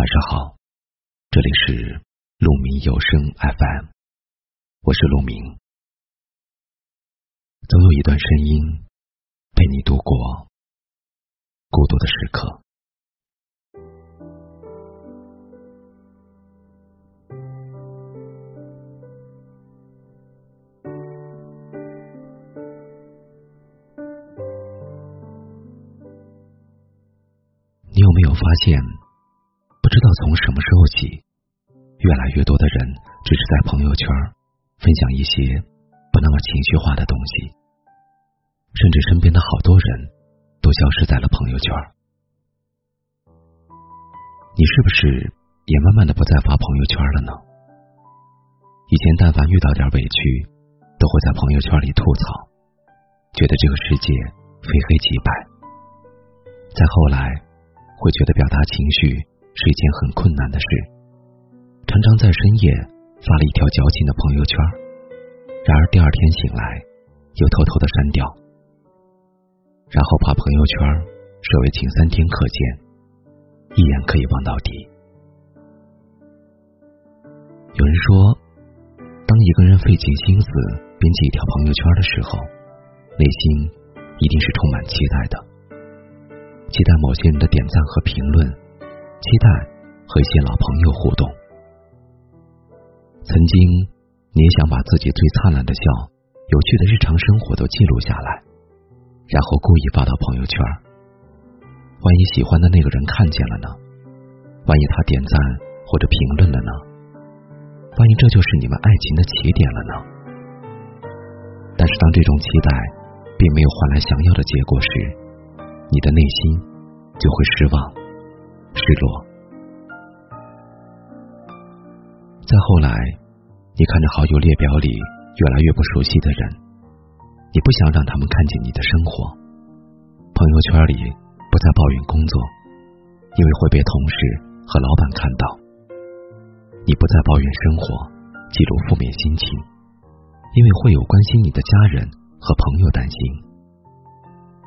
晚上好，这里是鹿鸣有声 FM，我是鹿鸣。总有一段声音陪你度过孤独的时刻。你有没有发现？不知道从什么时候起，越来越多的人只是在朋友圈分享一些不那么情绪化的东西，甚至身边的好多人都消失在了朋友圈。你是不是也慢慢的不再发朋友圈了呢？以前但凡遇到点委屈，都会在朋友圈里吐槽，觉得这个世界非黑即白。再后来，会觉得表达情绪。是一件很困难的事，常常在深夜发了一条矫情的朋友圈，然而第二天醒来又偷偷的删掉，然后把朋友圈设为仅三天可见，一眼可以望到底。有人说，当一个人费尽心思编辑一条朋友圈的时候，内心一定是充满期待的，期待某些人的点赞和评论。期待和一些老朋友互动。曾经，你也想把自己最灿烂的笑、有趣的日常生活都记录下来，然后故意发到朋友圈。万一喜欢的那个人看见了呢？万一他点赞或者评论了呢？万一这就是你们爱情的起点了呢？但是，当这种期待并没有换来想要的结果时，你的内心就会失望。失落。再后来，你看着好友列表里越来越不熟悉的人，你不想让他们看见你的生活。朋友圈里不再抱怨工作，因为会被同事和老板看到；你不再抱怨生活，记录负面心情，因为会有关心你的家人和朋友担心。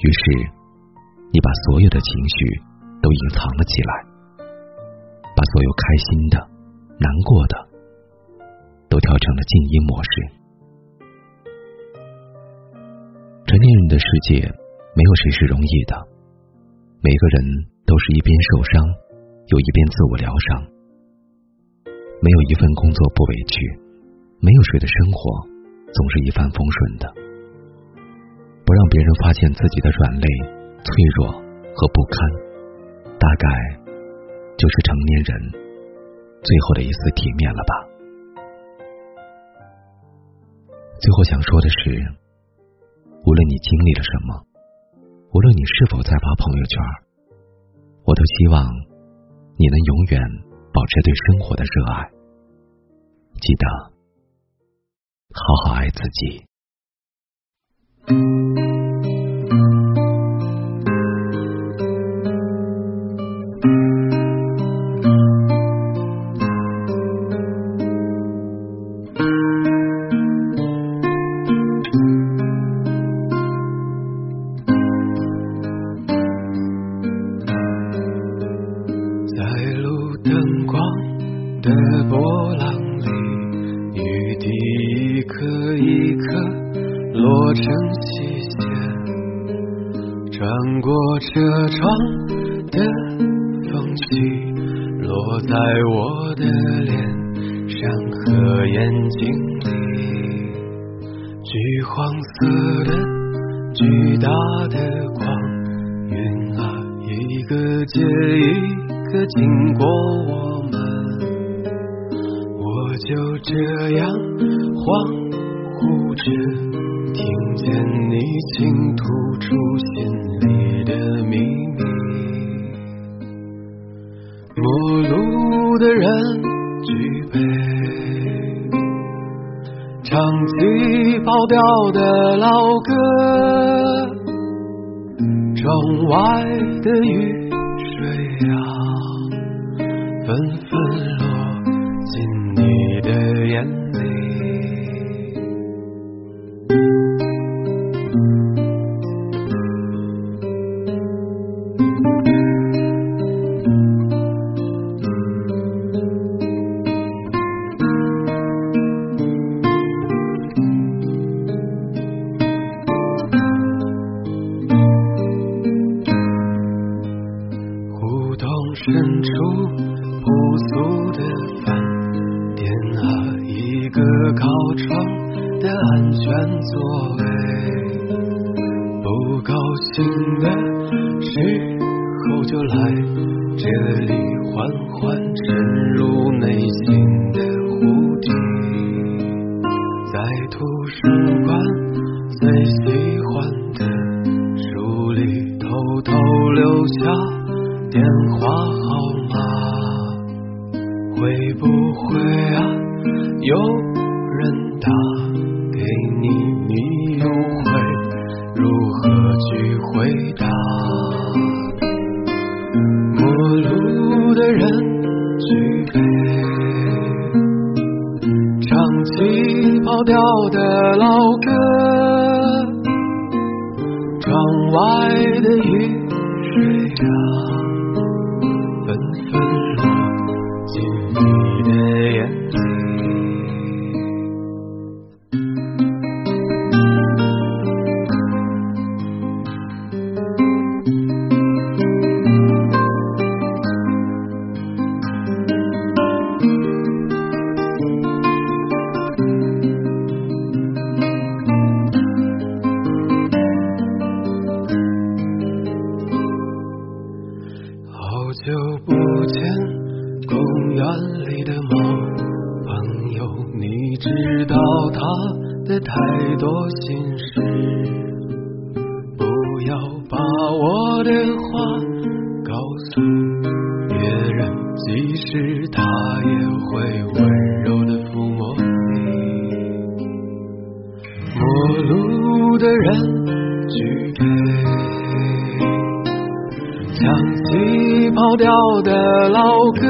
于是，你把所有的情绪。都隐藏了起来，把所有开心的、难过的都调成了静音模式。成年人的世界，没有谁是容易的，每个人都是一边受伤，又一边自我疗伤。没有一份工作不委屈，没有谁的生活总是一帆风顺的。不让别人发现自己的软肋、脆弱和不堪。大概就是成年人最后的一丝体面了吧。最后想说的是，无论你经历了什么，无论你是否在发朋友圈，我都希望你能永远保持对生活的热爱。记得好好爱自己。一颗一颗落成细线，穿过车窗的缝隙，落在我的脸上和眼睛里。橘黄色的巨大的光晕啊，一个接一个经过我们，我就这样恍惚间。听见你倾吐出心里的秘密，陌路的人举杯，唱起跑调的老歌，窗外的雨水啊，纷纷落进你的眼。深处朴素的饭店啊，一个靠窗的安全座位。不高兴的时候就来这里，缓缓沉入内心的湖底，在图书馆最喜欢的书里偷偷留下。电话号码会不会啊？有人打给你，你又会如何去回答？陌路的人举杯，唱起跑调的老歌，窗外的雨水啊。的太多心事。不要把我的话告诉别人，即使他也会温柔的抚摸你。陌路的人举杯。想起跑调的老歌，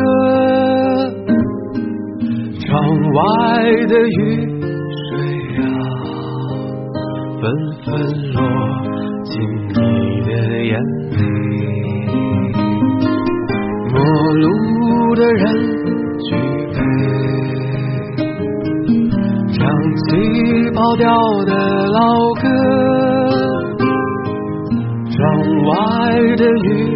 窗外的雨，纷纷落进你的眼里。陌路的人举杯，唱起跑调的老歌，窗外的雨。